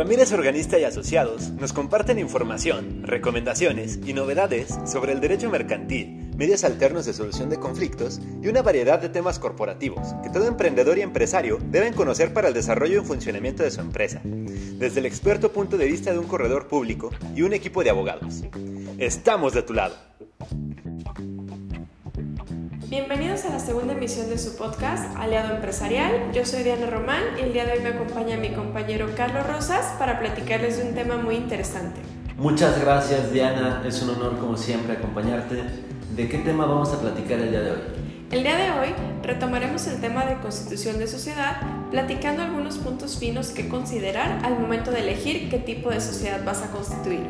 Ramírez Organista y Asociados nos comparten información, recomendaciones y novedades sobre el derecho mercantil, medios alternos de solución de conflictos y una variedad de temas corporativos que todo emprendedor y empresario deben conocer para el desarrollo y funcionamiento de su empresa, desde el experto punto de vista de un corredor público y un equipo de abogados. Estamos de tu lado. Bienvenidos a la segunda emisión de su podcast Aliado Empresarial. Yo soy Diana Román y el día de hoy me acompaña mi compañero Carlos Rosas para platicarles de un tema muy interesante. Muchas gracias Diana, es un honor como siempre acompañarte. ¿De qué tema vamos a platicar el día de hoy? El día de hoy retomaremos el tema de constitución de sociedad, platicando algunos puntos finos que considerar al momento de elegir qué tipo de sociedad vas a constituir.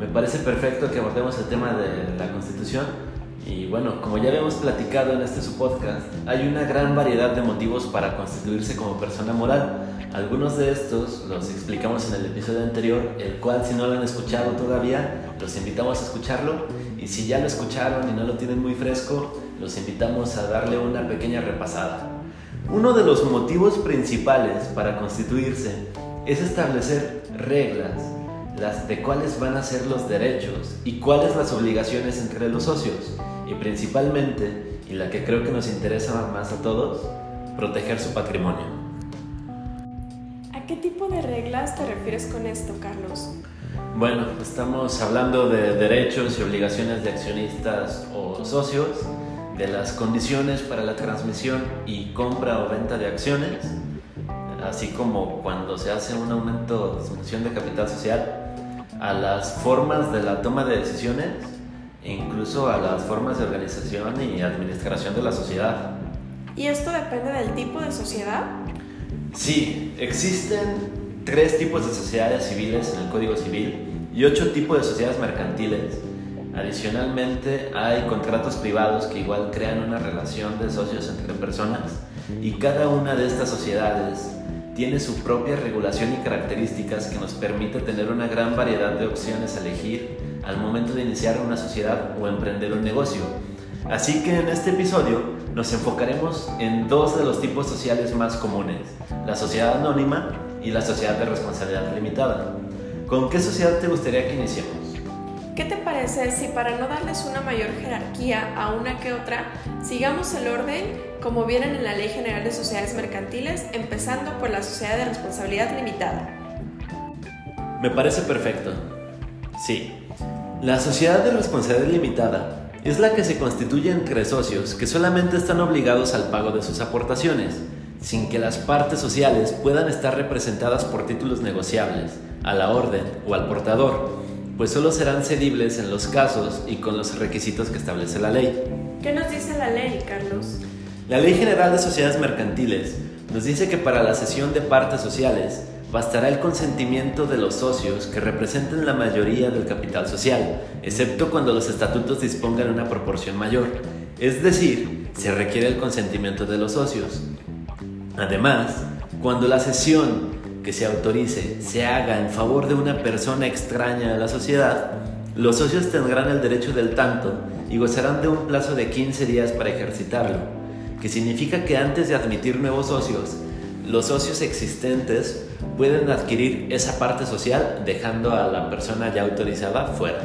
Me parece perfecto que abordemos el tema de la constitución y bueno, como ya habíamos platicado en este su podcast, hay una gran variedad de motivos para constituirse como persona moral. Algunos de estos los explicamos en el episodio anterior, el cual si no lo han escuchado todavía, los invitamos a escucharlo. Y si ya lo escucharon y no lo tienen muy fresco, los invitamos a darle una pequeña repasada. Uno de los motivos principales para constituirse es establecer reglas las de cuáles van a ser los derechos y cuáles las obligaciones entre los socios y principalmente, y la que creo que nos interesa más a todos, proteger su patrimonio. ¿A qué tipo de reglas te refieres con esto, Carlos? Bueno, estamos hablando de derechos y obligaciones de accionistas o socios, de las condiciones para la transmisión y compra o venta de acciones, así como cuando se hace un aumento o disminución de capital social, a las formas de la toma de decisiones e incluso a las formas de organización y administración de la sociedad. ¿Y esto depende del tipo de sociedad? Sí, existen tres tipos de sociedades civiles en el Código Civil y ocho tipos de sociedades mercantiles. Adicionalmente hay contratos privados que igual crean una relación de socios entre personas y cada una de estas sociedades tiene su propia regulación y características que nos permite tener una gran variedad de opciones a elegir al momento de iniciar una sociedad o emprender un negocio. Así que en este episodio nos enfocaremos en dos de los tipos sociales más comunes, la sociedad anónima y la sociedad de responsabilidad limitada. ¿Con qué sociedad te gustaría que iniciemos? ¿Qué te parece si para no darles una mayor jerarquía a una que otra, sigamos el orden como vienen en la Ley General de Sociedades Mercantiles, empezando por la Sociedad de Responsabilidad Limitada? Me parece perfecto. Sí, la Sociedad de Responsabilidad Limitada es la que se constituye entre socios que solamente están obligados al pago de sus aportaciones, sin que las partes sociales puedan estar representadas por títulos negociables, a la orden o al portador pues solo serán cedibles en los casos y con los requisitos que establece la ley. ¿Qué nos dice la ley, Carlos? La Ley General de Sociedades Mercantiles nos dice que para la cesión de partes sociales bastará el consentimiento de los socios que representen la mayoría del capital social, excepto cuando los estatutos dispongan una proporción mayor. Es decir, se requiere el consentimiento de los socios. Además, cuando la cesión que se autorice se haga en favor de una persona extraña a la sociedad, los socios tendrán el derecho del tanto y gozarán de un plazo de 15 días para ejercitarlo, que significa que antes de admitir nuevos socios, los socios existentes pueden adquirir esa parte social dejando a la persona ya autorizada fuera.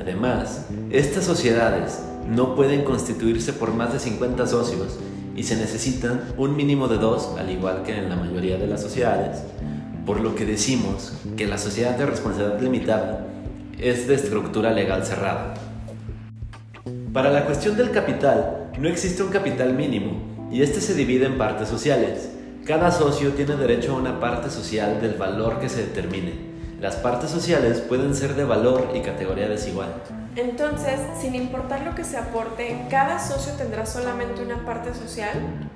Además, estas sociedades no pueden constituirse por más de 50 socios y se necesitan un mínimo de dos, al igual que en la mayoría de las sociedades, por lo que decimos que la sociedad de responsabilidad limitada es de estructura legal cerrada. Para la cuestión del capital, no existe un capital mínimo y este se divide en partes sociales. Cada socio tiene derecho a una parte social del valor que se determine. Las partes sociales pueden ser de valor y categoría desigual. Entonces, sin importar lo que se aporte, ¿cada socio tendrá solamente una parte social?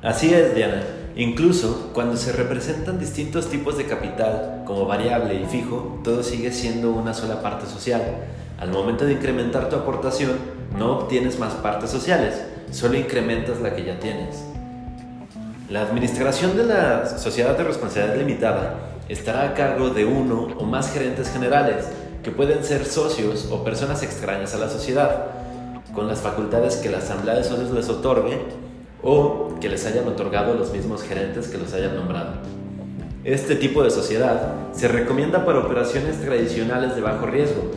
Así es, Diana. Incluso cuando se representan distintos tipos de capital, como variable y fijo, todo sigue siendo una sola parte social. Al momento de incrementar tu aportación, no obtienes más partes sociales, solo incrementas la que ya tienes. La administración de la sociedad de responsabilidad limitada estará a cargo de uno o más gerentes generales, que pueden ser socios o personas extrañas a la sociedad, con las facultades que la asamblea de socios les otorgue o que les hayan otorgado los mismos gerentes que los hayan nombrado. Este tipo de sociedad se recomienda para operaciones tradicionales de bajo riesgo.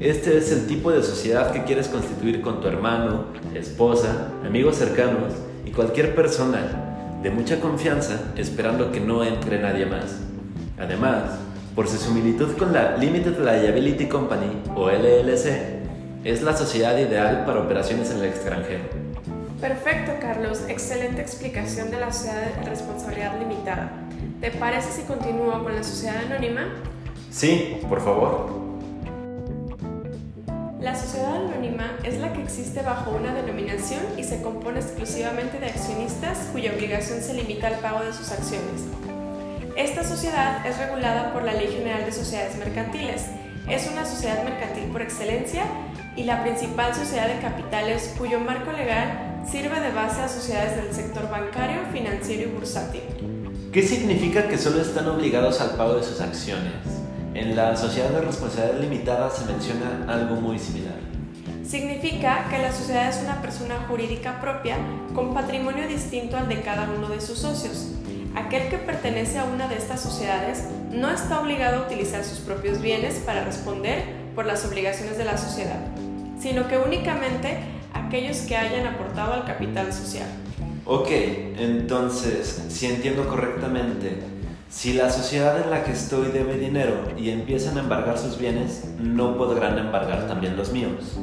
Este es el tipo de sociedad que quieres constituir con tu hermano, esposa, amigos cercanos y cualquier persona de mucha confianza esperando que no entre nadie más. Además, por su similitud con la Limited Liability Company o LLC, es la sociedad ideal para operaciones en el extranjero. Perfecto, Carlos. Excelente explicación de la sociedad de responsabilidad limitada. ¿Te parece si continúo con la sociedad anónima? Sí, por favor. La sociedad anónima es la que existe bajo una denominación y se compone exclusivamente de accionistas cuya obligación se limita al pago de sus acciones. Esta sociedad es regulada por la Ley General de Sociedades Mercantiles. Es una sociedad mercantil por excelencia y la principal sociedad de capitales cuyo marco legal sirve de base a sociedades del sector bancario, financiero y bursátil. ¿Qué significa que solo están obligados al pago de sus acciones? En la sociedad de responsabilidad limitada se menciona algo muy similar. Significa que la sociedad es una persona jurídica propia con patrimonio distinto al de cada uno de sus socios. Aquel que pertenece a una de estas sociedades no está obligado a utilizar sus propios bienes para responder por las obligaciones de la sociedad, sino que únicamente aquellos que hayan aportado al capital social. Ok, entonces, si entiendo correctamente, si la sociedad en la que estoy debe dinero y empiezan a embargar sus bienes, no podrán embargar también los míos.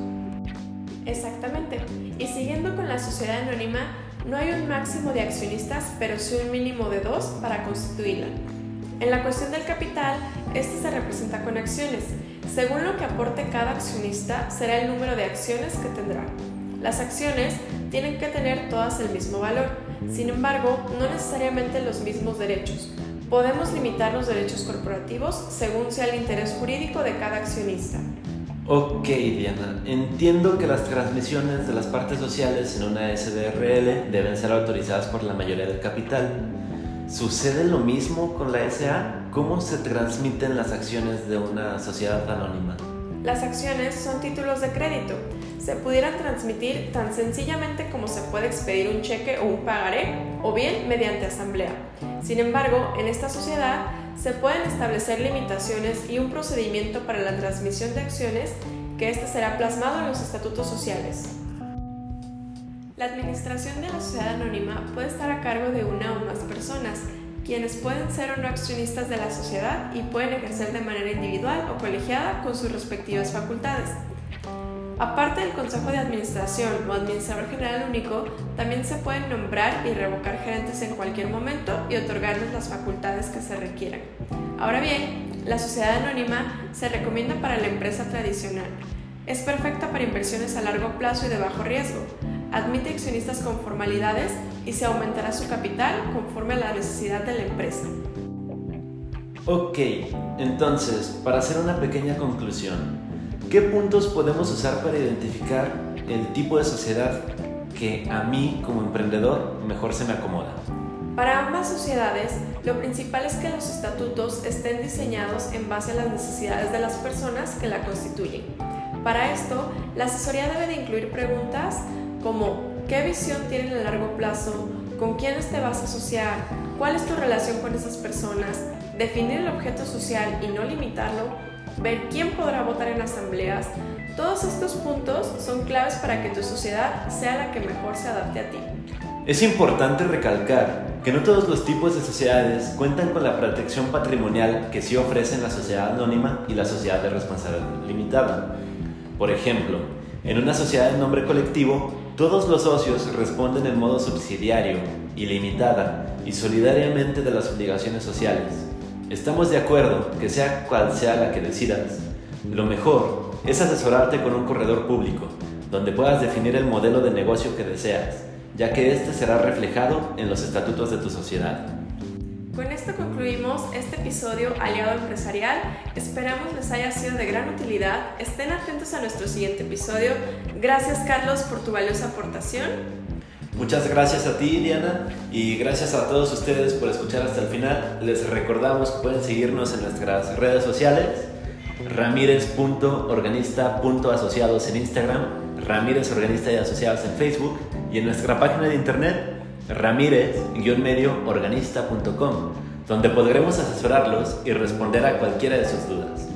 Exactamente. Y siguiendo con la sociedad anónima, no hay un máximo de accionistas, pero sí un mínimo de dos para constituirla. En la cuestión del capital, este se representa con acciones. Según lo que aporte cada accionista, será el número de acciones que tendrá. Las acciones tienen que tener todas el mismo valor, sin embargo, no necesariamente los mismos derechos. Podemos limitar los derechos corporativos según sea el interés jurídico de cada accionista. Ok, Diana, entiendo que las transmisiones de las partes sociales en una SDRL deben ser autorizadas por la mayoría del capital. ¿Sucede lo mismo con la SA? ¿Cómo se transmiten las acciones de una sociedad anónima? Las acciones son títulos de crédito. Se pudieran transmitir tan sencillamente como se puede expedir un cheque o un pagaré, o bien mediante asamblea. Sin embargo, en esta sociedad se pueden establecer limitaciones y un procedimiento para la transmisión de acciones que éste será plasmado en los estatutos sociales. La administración de la sociedad anónima puede estar a cargo de una o más personas, quienes pueden ser o no accionistas de la sociedad y pueden ejercer de manera individual o colegiada con sus respectivas facultades. Aparte del Consejo de Administración o Administrador General Único, también se pueden nombrar y revocar gerentes en cualquier momento y otorgarles las facultades que se requieran. Ahora bien, la sociedad anónima se recomienda para la empresa tradicional. Es perfecta para inversiones a largo plazo y de bajo riesgo. Admite accionistas con formalidades y se aumentará su capital conforme a la necesidad de la empresa. Ok, entonces, para hacer una pequeña conclusión, ¿Qué puntos podemos usar para identificar el tipo de sociedad que a mí como emprendedor mejor se me acomoda? Para ambas sociedades, lo principal es que los estatutos estén diseñados en base a las necesidades de las personas que la constituyen. Para esto, la asesoría debe de incluir preguntas como ¿qué visión tienen a largo plazo? ¿Con quiénes te vas a asociar? ¿Cuál es tu relación con esas personas? Definir el objeto social y no limitarlo ver quién podrá votar en asambleas, todos estos puntos son claves para que tu sociedad sea la que mejor se adapte a ti. Es importante recalcar que no todos los tipos de sociedades cuentan con la protección patrimonial que sí ofrecen la sociedad anónima y la sociedad de responsabilidad limitada. Por ejemplo, en una sociedad de nombre colectivo, todos los socios responden en modo subsidiario, ilimitada y solidariamente de las obligaciones sociales. Estamos de acuerdo que sea cual sea la que decidas. Lo mejor es asesorarte con un corredor público, donde puedas definir el modelo de negocio que deseas, ya que este será reflejado en los estatutos de tu sociedad. Con esto concluimos este episodio Aliado Empresarial. Esperamos les haya sido de gran utilidad. Estén atentos a nuestro siguiente episodio. Gracias Carlos por tu valiosa aportación. Muchas gracias a ti, Diana, y gracias a todos ustedes por escuchar hasta el final. Les recordamos que pueden seguirnos en nuestras redes sociales, ramírez.organista.asociados en Instagram, Ramírez Organista y Asociados en Facebook, y en nuestra página de internet, ramírez-medioorganista.com, donde podremos asesorarlos y responder a cualquiera de sus dudas.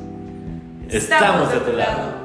Estamos de tu lado.